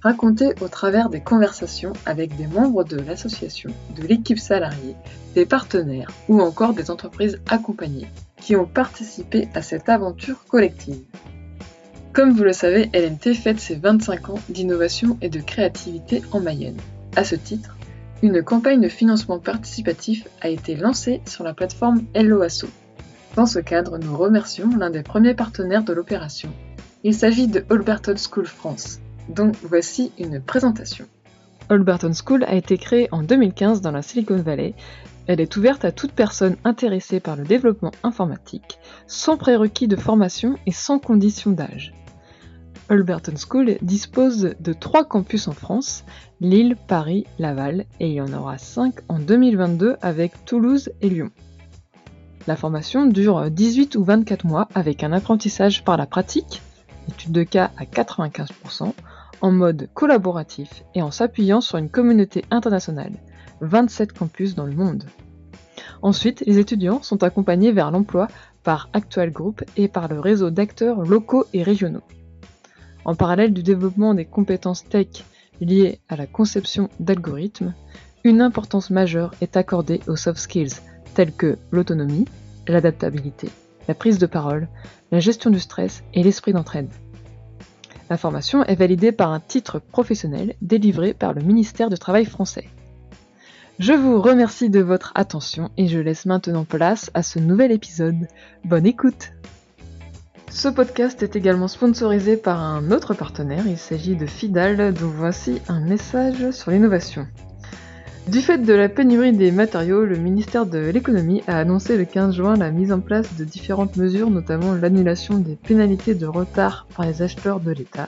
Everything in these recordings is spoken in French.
raconté au travers des conversations avec des membres de l'association, de l'équipe salariée, des partenaires ou encore des entreprises accompagnées qui ont participé à cette aventure collective. Comme vous le savez, LMT fête ses 25 ans d'innovation et de créativité en Mayenne. À ce titre, une campagne de financement participatif a été lancée sur la plateforme LOASO. Dans ce cadre, nous remercions l'un des premiers partenaires de l'opération. Il s'agit de Alberton School France, dont voici une présentation. Alberton School a été créée en 2015 dans la Silicon Valley. Elle est ouverte à toute personne intéressée par le développement informatique, sans prérequis de formation et sans condition d'âge. Alberton School dispose de trois campus en France, Lille, Paris, Laval, et il y en aura cinq en 2022 avec Toulouse et Lyon. La formation dure 18 ou 24 mois avec un apprentissage par la pratique, étude de cas à 95%, en mode collaboratif et en s'appuyant sur une communauté internationale, 27 campus dans le monde. Ensuite, les étudiants sont accompagnés vers l'emploi par Actual Group et par le réseau d'acteurs locaux et régionaux. En parallèle du développement des compétences tech liées à la conception d'algorithmes, une importance majeure est accordée aux soft skills tels que l'autonomie, l'adaptabilité, la prise de parole, la gestion du stress et l'esprit d'entraide. La formation est validée par un titre professionnel délivré par le ministère du Travail français. Je vous remercie de votre attention et je laisse maintenant place à ce nouvel épisode. Bonne écoute Ce podcast est également sponsorisé par un autre partenaire, il s'agit de Fidal, dont voici un message sur l'innovation. Du fait de la pénurie des matériaux, le ministère de l'économie a annoncé le 15 juin la mise en place de différentes mesures, notamment l'annulation des pénalités de retard par les acheteurs de l'État.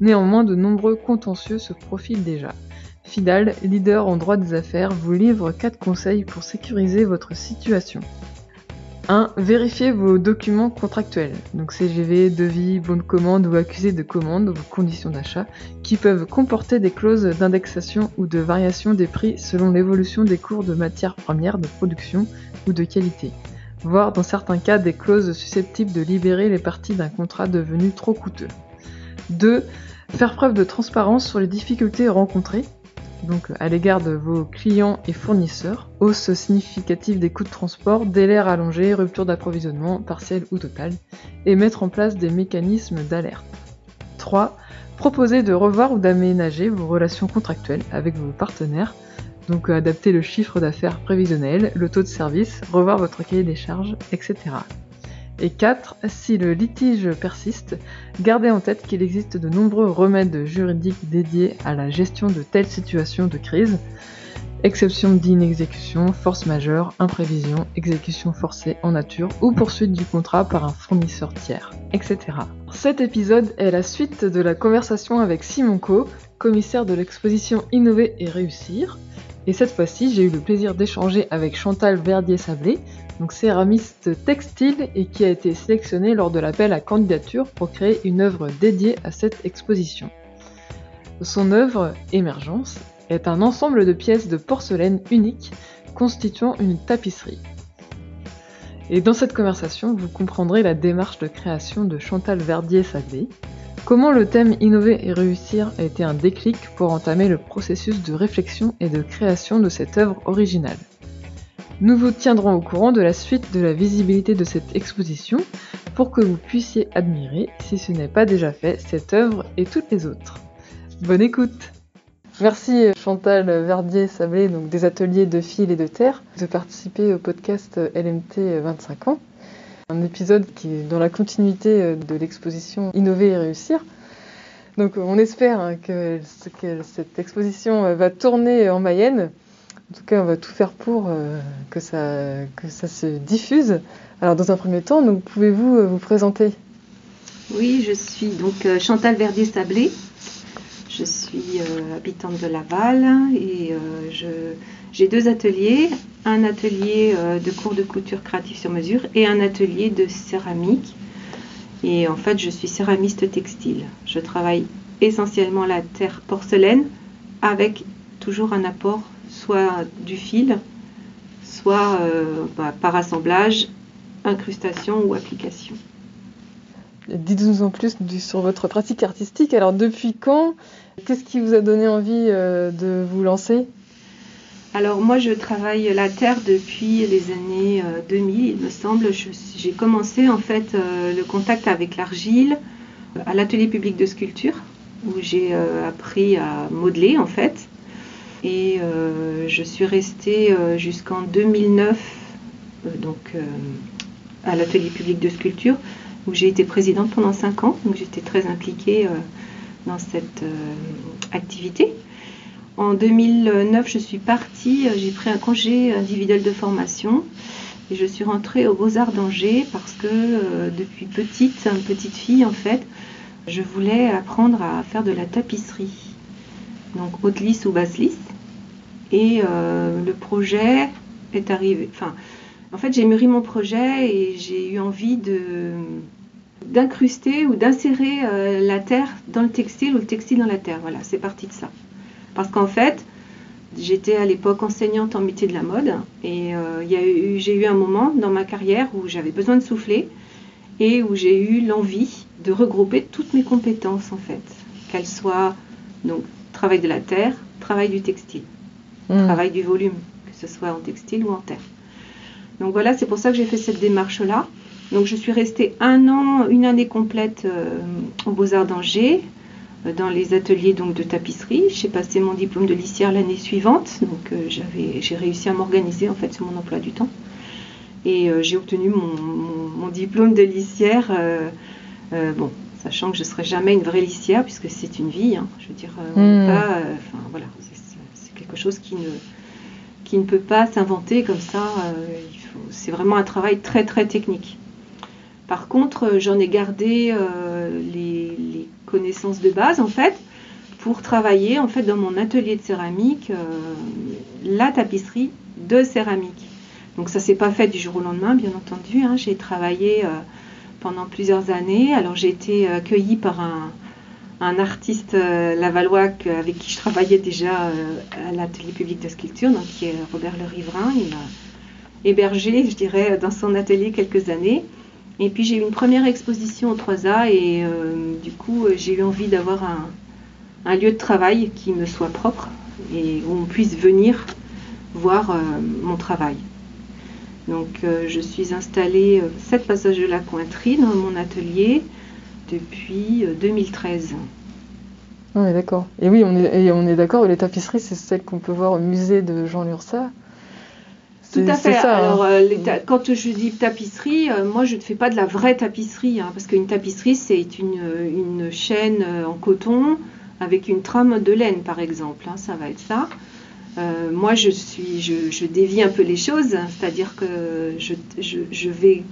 Néanmoins, de nombreux contentieux se profilent déjà. Fidal, leader en droit des affaires, vous livre 4 conseils pour sécuriser votre situation. 1. Vérifiez vos documents contractuels, donc CGV, devis, bon de commande ou accusé de commande, vos conditions d'achat, qui peuvent comporter des clauses d'indexation ou de variation des prix selon l'évolution des cours de matières premières de production ou de qualité, voire dans certains cas des clauses susceptibles de libérer les parties d'un contrat devenu trop coûteux. 2. Faire preuve de transparence sur les difficultés rencontrées, donc à l'égard de vos clients et fournisseurs, hausse significative des coûts de transport, délais rallongés, rupture d'approvisionnement partielle ou totale, et mettre en place des mécanismes d'alerte. 3. Proposer de revoir ou d'aménager vos relations contractuelles avec vos partenaires, donc adapter le chiffre d'affaires prévisionnel, le taux de service, revoir votre cahier des charges, etc. Et 4. Si le litige persiste, gardez en tête qu'il existe de nombreux remèdes juridiques dédiés à la gestion de telles situations de crise. Exception d'inexécution, force majeure, imprévision, exécution forcée en nature ou poursuite du contrat par un fournisseur tiers, etc. Cet épisode est la suite de la conversation avec Simon Co, commissaire de l'exposition Innover et Réussir. Et cette fois-ci, j'ai eu le plaisir d'échanger avec Chantal Verdier-Sablé, donc céramiste textile et qui a été sélectionné lors de l'appel à candidature pour créer une œuvre dédiée à cette exposition. Son œuvre, Émergence, est un ensemble de pièces de porcelaine uniques constituant une tapisserie. Et dans cette conversation, vous comprendrez la démarche de création de Chantal Verdier-Sablé, comment le thème Innover et réussir a été un déclic pour entamer le processus de réflexion et de création de cette œuvre originale. Nous vous tiendrons au courant de la suite de la visibilité de cette exposition pour que vous puissiez admirer, si ce n'est pas déjà fait, cette œuvre et toutes les autres. Bonne écoute Merci Chantal Verdier-Sablé, donc des ateliers de fil et de terre, de participer au podcast LMT 25 ans. Un épisode qui est dans la continuité de l'exposition Innover et réussir. Donc on espère que, cette exposition va tourner en Mayenne en tout cas, on va tout faire pour euh, que, ça, se diffuse. Alors, dans un premier temps, pouvez-vous euh, vous présenter? Oui, je suis donc euh, Chantal Verdier-Sablé. Je Je suis habitante de Laval et j'ai deux ateliers, un atelier de cours de couture créative sur mesure et un atelier de céramique. Et en fait, je suis céramiste textile. Je travaille essentiellement la terre porcelaine avec toujours un apport soit du fil, soit euh, bah, par assemblage, incrustation ou application. Dites-nous en plus sur votre pratique artistique. Alors depuis quand Qu'est-ce qui vous a donné envie euh, de vous lancer? Alors moi je travaille la terre depuis les années 2000 euh, il me semble. J'ai commencé en fait le contact avec l'argile à l'atelier public de sculpture où j'ai appris à modeler en fait. Et euh, je suis restée euh, jusqu'en 2009 euh, donc, à l'atelier public de sculpture où j'ai été présidente pendant 5 ans. Donc j'étais très impliquée dans cette activité. En 2009, je suis partie, j'ai pris un congé individuel de formation et je suis rentrée aux Beaux-Arts d'Angers parce que depuis petite, petite fille en fait, je voulais apprendre à faire de la tapisserie. Donc haute lisse ou basse lisse. Et euh, le projet est arrivé. Enfin, en fait, j'ai mûri mon projet et j'ai eu envie d'incruster ou d'insérer euh, la terre dans le textile ou le textile dans la terre. Voilà, c'est parti de ça. Parce qu'en fait, j'étais à l'époque enseignante en métier de la mode et euh, j'ai eu un moment dans ma carrière où j'avais besoin de souffler et où j'ai eu l'envie de regrouper toutes mes compétences en fait, qu'elles soient donc travail de la terre, travail du textile. Mm. travail du volume, que ce soit en textile ou en terre. Donc voilà, c'est pour ça que j'ai fait cette démarche-là. Donc je suis restée un an, une année complète euh, aux Beaux-Arts d'Angers, euh, dans les ateliers donc, de tapisserie. J'ai passé mon diplôme de lissière l'année suivante, donc euh, j'ai réussi à m'organiser en fait sur mon emploi du temps. Et j'ai obtenu mon, diplôme de lissière. bon, sachant que je ne serai jamais une vraie lissière puisque c'est une vie. Hein. je veux dire, on mm. pas. Enfin voilà, quelque chose qui ne, qui ne peut pas s'inventer comme ça. Euh, c'est vraiment un travail très très technique. Par contre, euh, j'en ai gardé euh, les, connaissances de base en fait pour travailler en fait dans mon atelier de céramique la tapisserie de céramique. Donc ça s'est pas fait du jour au lendemain, bien entendu. Hein. J'ai travaillé pendant plusieurs années. Alors j'ai été accueillie par un, un artiste euh, lavallois avec qui je travaillais déjà euh, à l'atelier public de sculpture, donc qui est Robert Le Riverain. Il m'a hébergé, je dirais, dans son atelier quelques années. Et puis j'ai eu une première exposition au 3A et euh, du coup j'ai eu envie d'avoir un, lieu de travail qui me soit propre et où on puisse venir voir mon travail. Donc je suis installée 7 passages de la Cointerie dans mon atelier depuis 2013. Euh, oui, d'accord. Et oui, on est, on est d'accord, les tapisseries, c'est celles qu'on peut voir au musée de Jean Lursa. Tout à fait. Ça, hein. Alors, euh, quand je dis tapisserie, euh, moi je ne fais pas de la vraie tapisserie, hein, parce qu'une tapisserie c'est une, une, chaîne en coton avec une trame de laine, par exemple. Hein, ça va être ça. moi je suis, je, je, dévie un peu les choses, c'est-à-dire que je, je, je, vais,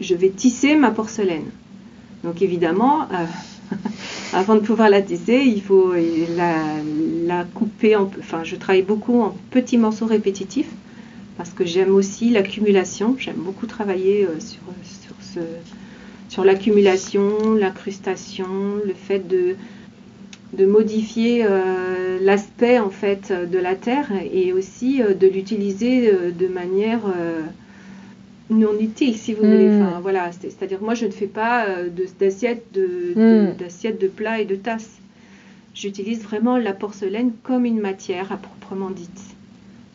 je vais tisser ma porcelaine. Donc évidemment, euh, avant de pouvoir la tisser, il faut la, couper. En, enfin, je travaille beaucoup en petits morceaux répétitifs parce que j'aime aussi l'accumulation. J'aime beaucoup travailler euh, sur, sur, l'accumulation, l'incrustation, le fait de, de modifier euh, l'aspect en fait de la terre et aussi de l'utiliser de manière non utile, si vous voulez. Hmm. Enfin, voilà, c'est-à-dire moi je ne fais pas euh, d'assiettes de, de, hmm. de, plats et de tasses. J'utilise vraiment la porcelaine comme une matière à proprement dite.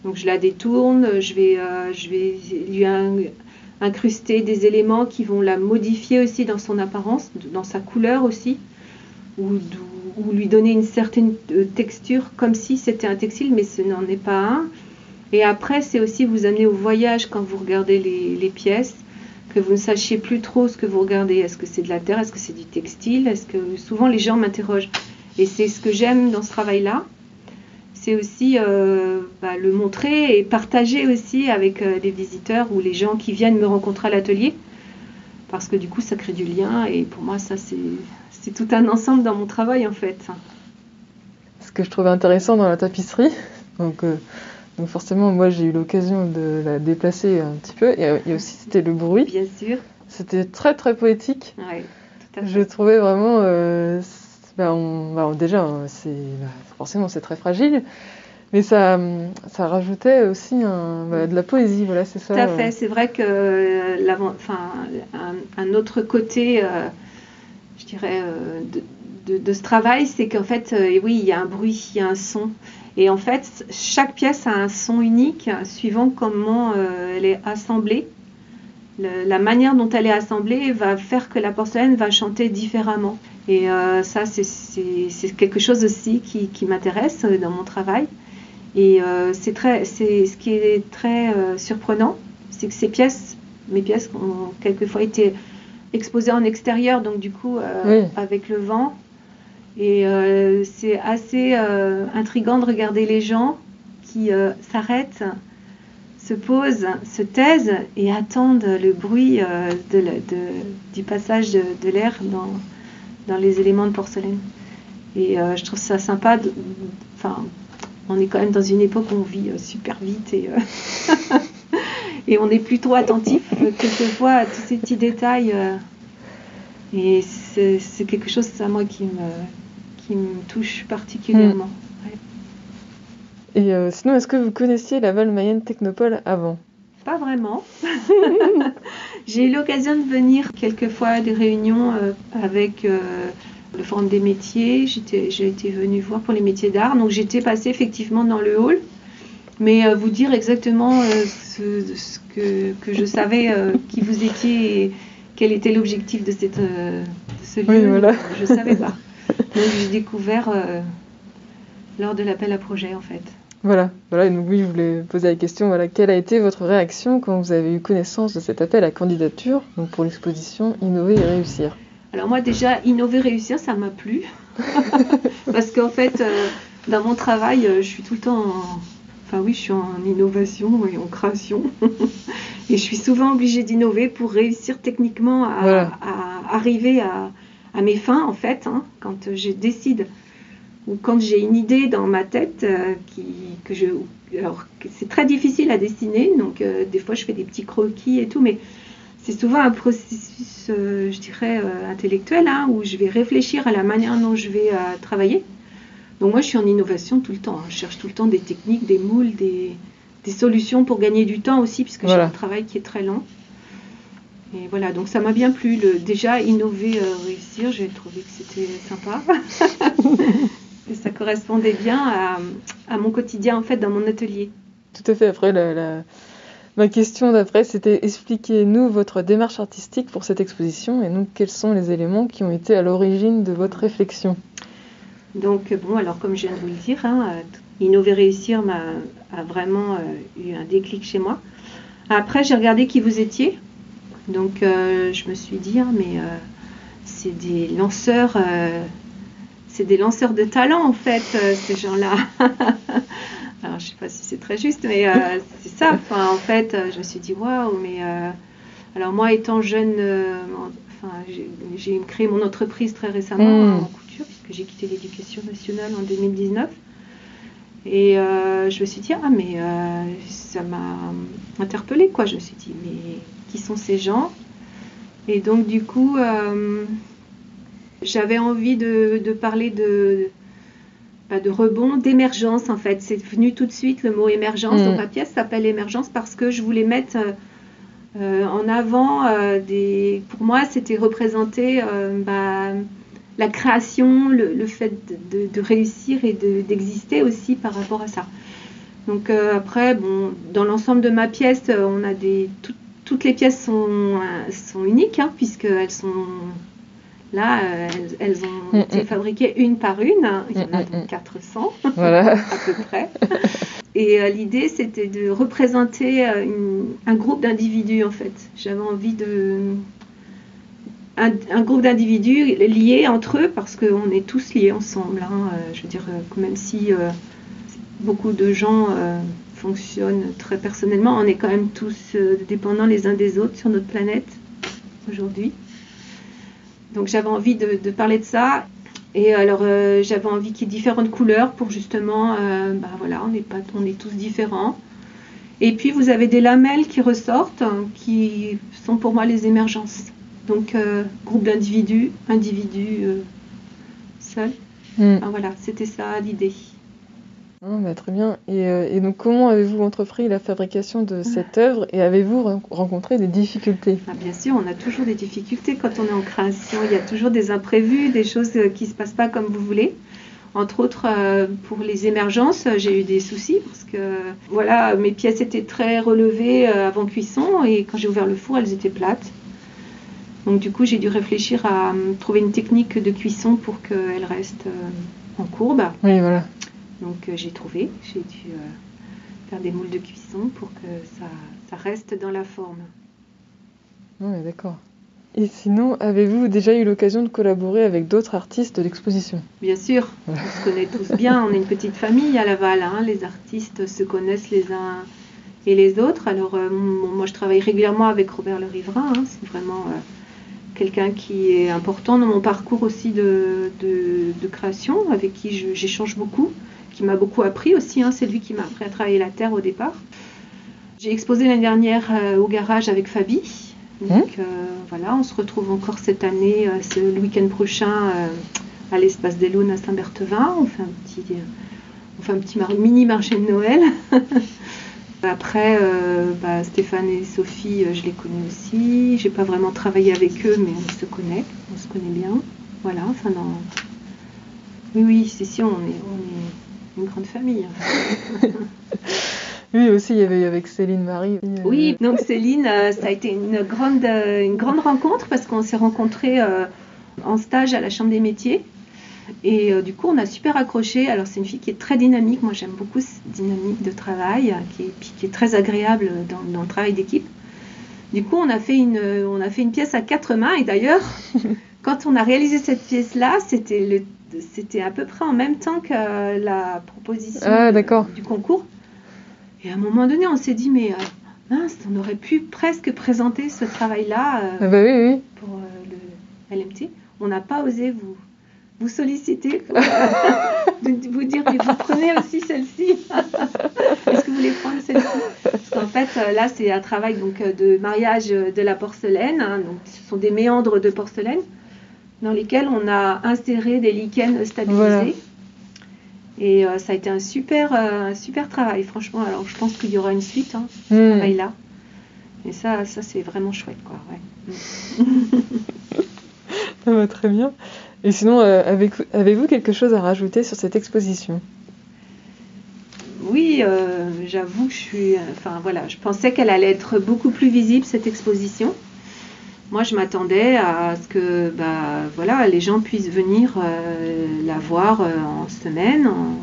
Donc je la détourne, je vais, euh, je vais lui incruster des éléments qui vont la modifier aussi dans son apparence, dans sa couleur aussi, ou, ou lui donner une certaine euh, texture comme si c'était un textile, mais ce n'en est pas un. Et après, c'est aussi vous amener au voyage quand vous regardez les, pièces, que vous ne sachiez plus trop ce que vous regardez. Est-ce que c'est de la terre? Est-ce que c'est du textile? Est-ce que souvent les gens m'interrogent Et c'est ce que j'aime dans ce travail-là. C'est aussi euh, bah, le montrer et partager aussi avec euh, les visiteurs ou les gens qui viennent me rencontrer à l'atelier. Parce que du coup, ça crée du lien. Et pour moi, ça, c'est tout un ensemble dans mon travail en fait. que je trouvais intéressant dans la tapisserie. Donc, donc forcément, moi j'ai eu l'occasion de la déplacer un petit peu. Et, aussi c'était le bruit. Bien sûr. C'était très très poétique. Oui, tout à fait. Je trouvais vraiment, bah, bah, déjà, c'est bah, forcément c'est très fragile, mais ça, ça rajoutait aussi un, de la poésie, voilà, c'est ça. Tout à fait, c'est vrai que enfin, un, un, autre côté, je dirais, de, de, ce travail, c'est qu'en fait, oui, il y a un bruit, il y a un son. Et en fait, chaque pièce a un son unique suivant comment elle est assemblée. la manière dont elle est assemblée va faire que la porcelaine va chanter différemment. Et euh, ça, c'est quelque chose aussi qui, qui m'intéresse dans mon travail. Et euh, c'est très, c'est ce qui est très euh, surprenant, c'est que ces pièces, mes pièces ont quelquefois été exposées en extérieur, donc du coup avec le vent. Et c'est assez intrigant de regarder les gens qui s'arrêtent, se posent, se taisent et attendent le bruit de, du passage de, l'air dans, les éléments de porcelaine. Et euh, je trouve ça sympa. Enfin, on est quand même dans une époque où on vit euh, super vite et, euh, et on est plutôt attentif quelquefois à tous ces petits détails. et c'est quelque chose, ça, moi, qui me, qui me touche particulièrement. Hmm. Et sinon, est-ce que vous connaissiez la Val Mayenne Technopole avant? Pas vraiment. J'ai eu l'occasion de venir quelquefois à des réunions euh, avec euh, le Forum des métiers. J'ai été venue voir pour les métiers d'art. Donc j'étais passée effectivement dans le hall. Mais euh, vous dire exactement ce, que, que, je savais qui vous étiez et quel était l'objectif de, cette, ce lieu, je ne savais pas. Donc j'ai découvert lors de l'appel à projet en fait. Voilà, voilà, et donc oui, je voulais poser la question, voilà, quelle a été votre réaction quand vous avez eu connaissance de cet appel à candidature donc pour l'exposition Innover et réussir? Alors moi déjà, Innover et réussir, ça m'a plu, parce qu'en fait, euh, dans mon travail, euh, je suis tout le temps en... Enfin oui, je suis en innovation et en création, et je suis souvent obligée d'innover pour réussir techniquement à, arriver à, mes fins, en fait, hein, quand je décide ou quand j'ai une idée dans ma tête euh, qui, que je alors c'est très difficile à dessiner donc euh, des fois je fais des petits croquis et tout mais c'est souvent un processus euh, je dirais intellectuel hein, où je vais réfléchir à la manière dont je vais travailler. Donc moi je suis en innovation tout le temps hein. je cherche tout le temps des techniques des moules des, des solutions pour gagner du temps aussi puisque j'ai un travail qui est très lent et voilà, donc ça m'a bien plu. Le, déjà, innover, réussir, j'ai trouvé que c'était sympa. ça correspondait bien à, mon quotidien en fait dans mon atelier. Tout à fait. Après, ma question d'après, c'était expliquez-nous votre démarche artistique pour cette exposition et nous, quels sont les éléments qui ont été à l'origine de votre réflexion? Donc, bon, alors comme je viens de vous le dire, hein, Innover Réussir m'a, a vraiment euh, eu un déclic chez moi. Après, j'ai regardé qui vous étiez. Donc, euh, je me suis dit, ah, mais euh, c'est des lanceurs c'est des lanceurs de talent en fait, euh, ces gens-là. Alors je sais pas si c'est très juste, mais euh, c'est ça. Enfin, en fait, euh, je me suis dit waouh, mais alors moi étant jeune, enfin, j'ai créé mon entreprise très récemment mm. en couture puisque j'ai quitté l'éducation nationale en 2019. Et je me suis dit, ah, mais ça m'a interpellée, quoi. Je me suis dit, mais qui sont ces gens Et donc, du coup, j'avais envie de, parler de, bah, de rebond, d'émergence en fait. C'est venu tout de suite le mot émergence. Donc mm. ma pièce s'appelle émergence parce que je voulais mettre euh, en avant euh, des. Pour moi, c'était représenter euh, bah, la création, le, fait de, réussir et d'exister aussi par rapport à ça. Donc après, bon, dans l'ensemble de ma pièce, on a des toutes les pièces sont, sont uniques hein, puisqu'elles sont Là, euh, elles, ont mm, été mm. fabriquées une par une. Il y en a mm, donc 400 à peu près. Et euh, l'idée, c'était de représenter euh, un groupe d'individus, en fait. J'avais envie de... Un, groupe d'individus liés entre eux, parce qu'on est tous liés ensemble. Hein. je veux dire, même si beaucoup de gens fonctionnent très personnellement, on est quand même tous dépendants les uns des autres sur notre planète aujourd'hui. Donc j'avais envie de, parler de ça. Et alors, euh, j'avais envie qu'il y ait différentes couleurs pour justement, euh, bah voilà, on est, pas, on est tous différents. Et puis, vous avez des lamelles qui ressortent, hein, qui sont pour moi les émergences. Donc, euh, groupe d'individus, individus euh, seuls. Mm. Ah, voilà, c'était ça l'idée. Ah, bah, très bien. Et, euh, et donc, comment avez-vous entrepris la fabrication de cette œuvre et avez-vous ren- rencontré des difficultés? Ah, bien sûr, on a toujours des difficultés quand on est en création. Il y a toujours des imprévus, des choses euh, qui ne se passent pas comme vous voulez. Entre autres, euh, pour les émergences, j'ai eu des soucis parce que voilà, mes pièces étaient très relevées avant cuisson et quand j'ai ouvert le four, elles étaient plates. Donc du coup, j'ai dû réfléchir à euh, trouver une technique de cuisson pour qu'elles restent euh, en courbe. Oui, voilà. Donc euh, j'ai trouvé, j'ai dû euh, faire des moules de cuisson pour que ça, ça reste dans la forme. Oui, d'accord. Et sinon, avez-vous déjà eu l'occasion de collaborer avec d'autres artistes de l'exposition? Bien sûr, on se connaît tous bien, on est une petite famille à Laval, hein. les artistes se connaissent les uns et les autres. Alors euh, moi je travaille régulièrement avec Robert Le Riverain, hein. c'est vraiment euh, quelqu'un qui est important dans mon parcours aussi de, de- de création, avec qui j'échange beaucoup, qui m'a beaucoup appris aussi, hein. c'est lui qui m'a appris à travailler la terre au départ. J'ai exposé l'année dernière euh, au garage avec Fabi. Donc euh, voilà, on se retrouve encore cette année, euh, ce- le week-end prochain, à l'espace des Launes à Saint-Berthevin. On fait un petit, on fait un petit mar- mini marché de Noël. Après, euh, bah, Stéphane et Sophie, euh, je les connais aussi. J'ai pas vraiment travaillé avec eux, mais on se connaît, on se connaît bien. Voilà, enfin dans... Oui, oui, c'est si, on est, on est une grande famille. Oui, aussi, il y avait avec Céline Marie. euh, Oui, donc Céline, euh, ça a été une grande, euh, une grande rencontre parce qu'on s'est rencontrés en stage à la Chambre des métiers. Et du coup, on a super accroché. Alors, c'est une fille qui est très dynamique. Moi, j'aime beaucoup cette dynamique de travail, qui est, qui est très agréable dans, dans le travail d'équipe. Du coup, on a, fait une, on a fait une pièce à quatre mains. Et d'ailleurs, quand on a réalisé cette pièce-là, c'était le- c'était à peu près en même temps que euh, la proposition Ah, du concours. Et à un moment donné, on s'est dit, mais euh, mince, on aurait pu presque présenter ce travail-là euh, Ah bah oui, oui. pour euh, le LMT. On n'a pas osé vous, vous solliciter pour vous dire, mais vous prenez aussi celle-ci. Est-ce que vous voulez prendre celle-ci? Parce qu'en fait, là, c'est un travail donc, de mariage de la porcelaine. hein. donc, ce sont des méandres de porcelaine dans lesquels on a inséré des lichens stabilisés. Voilà. Et euh, ça a été un super, euh, un super travail, franchement. Alors, je pense qu'il y aura une suite, hein, ce Hmm. travail-là. Et ça, ça c'est vraiment chouette, quoi. ouais. Ça va très bien. Et sinon, euh, avez-vous quelque chose à rajouter sur cette exposition? Oui, j'avoue que je suis. Enfin voilà, je pensais qu'elle allait être beaucoup plus visible cette exposition. Moi, je m'attendais à ce que, bah, voilà, les gens puissent venir euh, la voir euh, en semaine. en-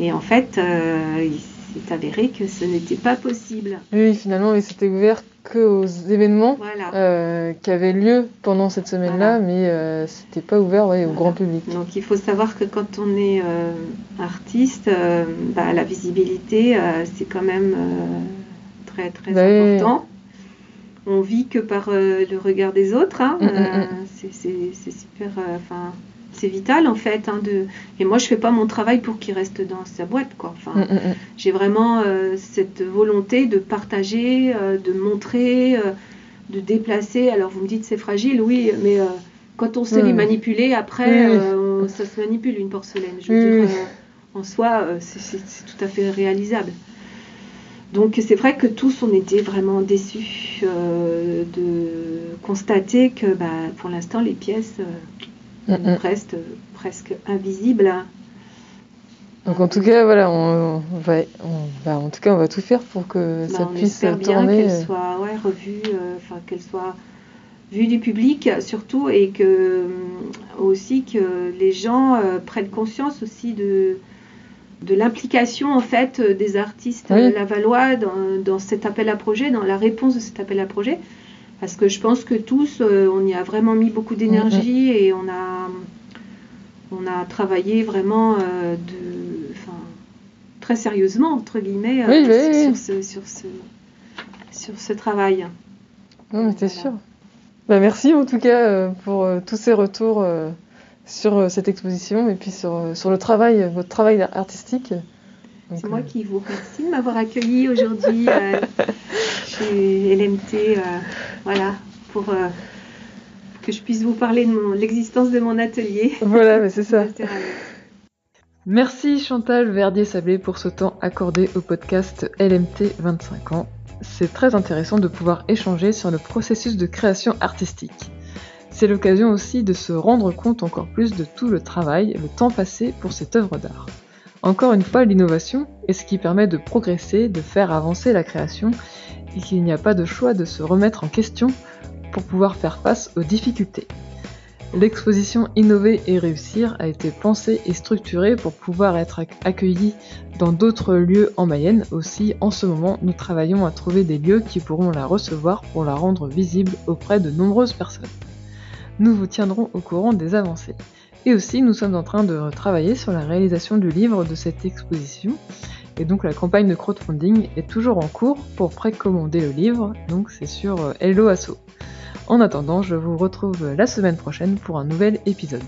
Et en fait, euh, il s'est avéré que ce n'était pas possible. Oui, finalement, mais c'était ouvert que aux événements Voilà. qui avaient lieu pendant cette semaine-là, Voilà. mais c'était pas ouvert ouais, au Voilà. grand public. Donc il faut savoir que quand on est artiste, bah, la visibilité, c'est quand même très très Bah oui. important. On vit que par euh, le regard des autres. hein. Mm, mm, Euh, mm. c'est- super, euh, enfin, c'est vital en fait. hein, de... Et moi je fais pas mon travail pour qu'il reste dans sa boîte, quoi. Enfin, j'ai vraiment cette volonté de partager, de montrer, de déplacer. Alors vous me dites c'est fragile, oui, mais quand on sait les manipuler, après, on- ça se manipule une porcelaine. Je veux dire, en soi, c'est tout à fait réalisable. Donc c'est vrai que tous on était vraiment déçus euh, de constater que bah, pour l'instant les pièces euh, Mm, mm. restent presque invisibles. Donc en tout cas, voilà, on, on va, on, bah, en tout cas, on va tout faire pour que Bah, ça on puisse espère bien tourner. qu'elle euh, soit ouais, revue, euh, enfin qu'elle soit vue du public surtout, et que euh, aussi que les gens prennent conscience aussi de de l'implication en fait euh, des artistes Oui. lavallois dans, dans cet appel à projet, dans la réponse de cet appel à projet, parce que je pense que tous euh, on y a vraiment mis beaucoup d'énergie et on a on a travaillé vraiment euh, de, très sérieusement entre guillemets euh, Oui, oui, sur, ce sur ce sur ce travail. Non, mais c'est Voilà. sûr. Bah, merci en tout cas pour tous ces retours sur cette exposition et puis sur, sur le travail, votre travail artistique. C'est moi qui vous remercie de m'avoir accueilli aujourd'hui chez LMT. voilà, pour que je puisse vous parler de l'existence de mon atelier. Voilà, mais c'est ça. Merci Chantal Verdier-Sablé pour ce temps accordé au podcast LMT 25 ans. C'est très intéressant de pouvoir échanger sur le processus de création artistique. C'est l'occasion aussi de se rendre compte encore plus de tout le travail, le temps passé pour cette œuvre d'art. Encore une fois, l'innovation est ce qui permet de progresser, de faire avancer la création et qu'il n'y a pas de choix de se remettre en question pour pouvoir faire face aux difficultés. L'exposition Innover et réussir a été pensée et structurée pour pouvoir être accueillie dans d'autres lieux en Mayenne. Aussi, en ce moment, nous travaillons à trouver des lieux qui pourront la recevoir pour la rendre visible auprès de nombreuses personnes. Nous vous tiendrons au courant des avancées. Et aussi, nous sommes en train de travailler sur la réalisation du livre de cette exposition. Et donc la campagne de crowdfunding est toujours en cours pour précommander le livre, donc c'est sur euh, Hello Asso. En attendant, je vous retrouve la semaine prochaine pour un nouvel épisode.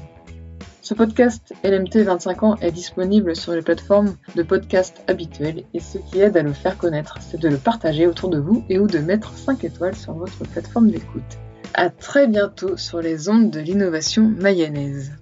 Ce podcast LMT 25 ans est disponible sur les plateformes de podcast habituelles et ce qui aide à le faire connaître, c'est de le partager autour de vous et ou de mettre 5 étoiles sur votre plateforme d'écoute. À très bientôt sur les ondes de l'innovation mayonnaise.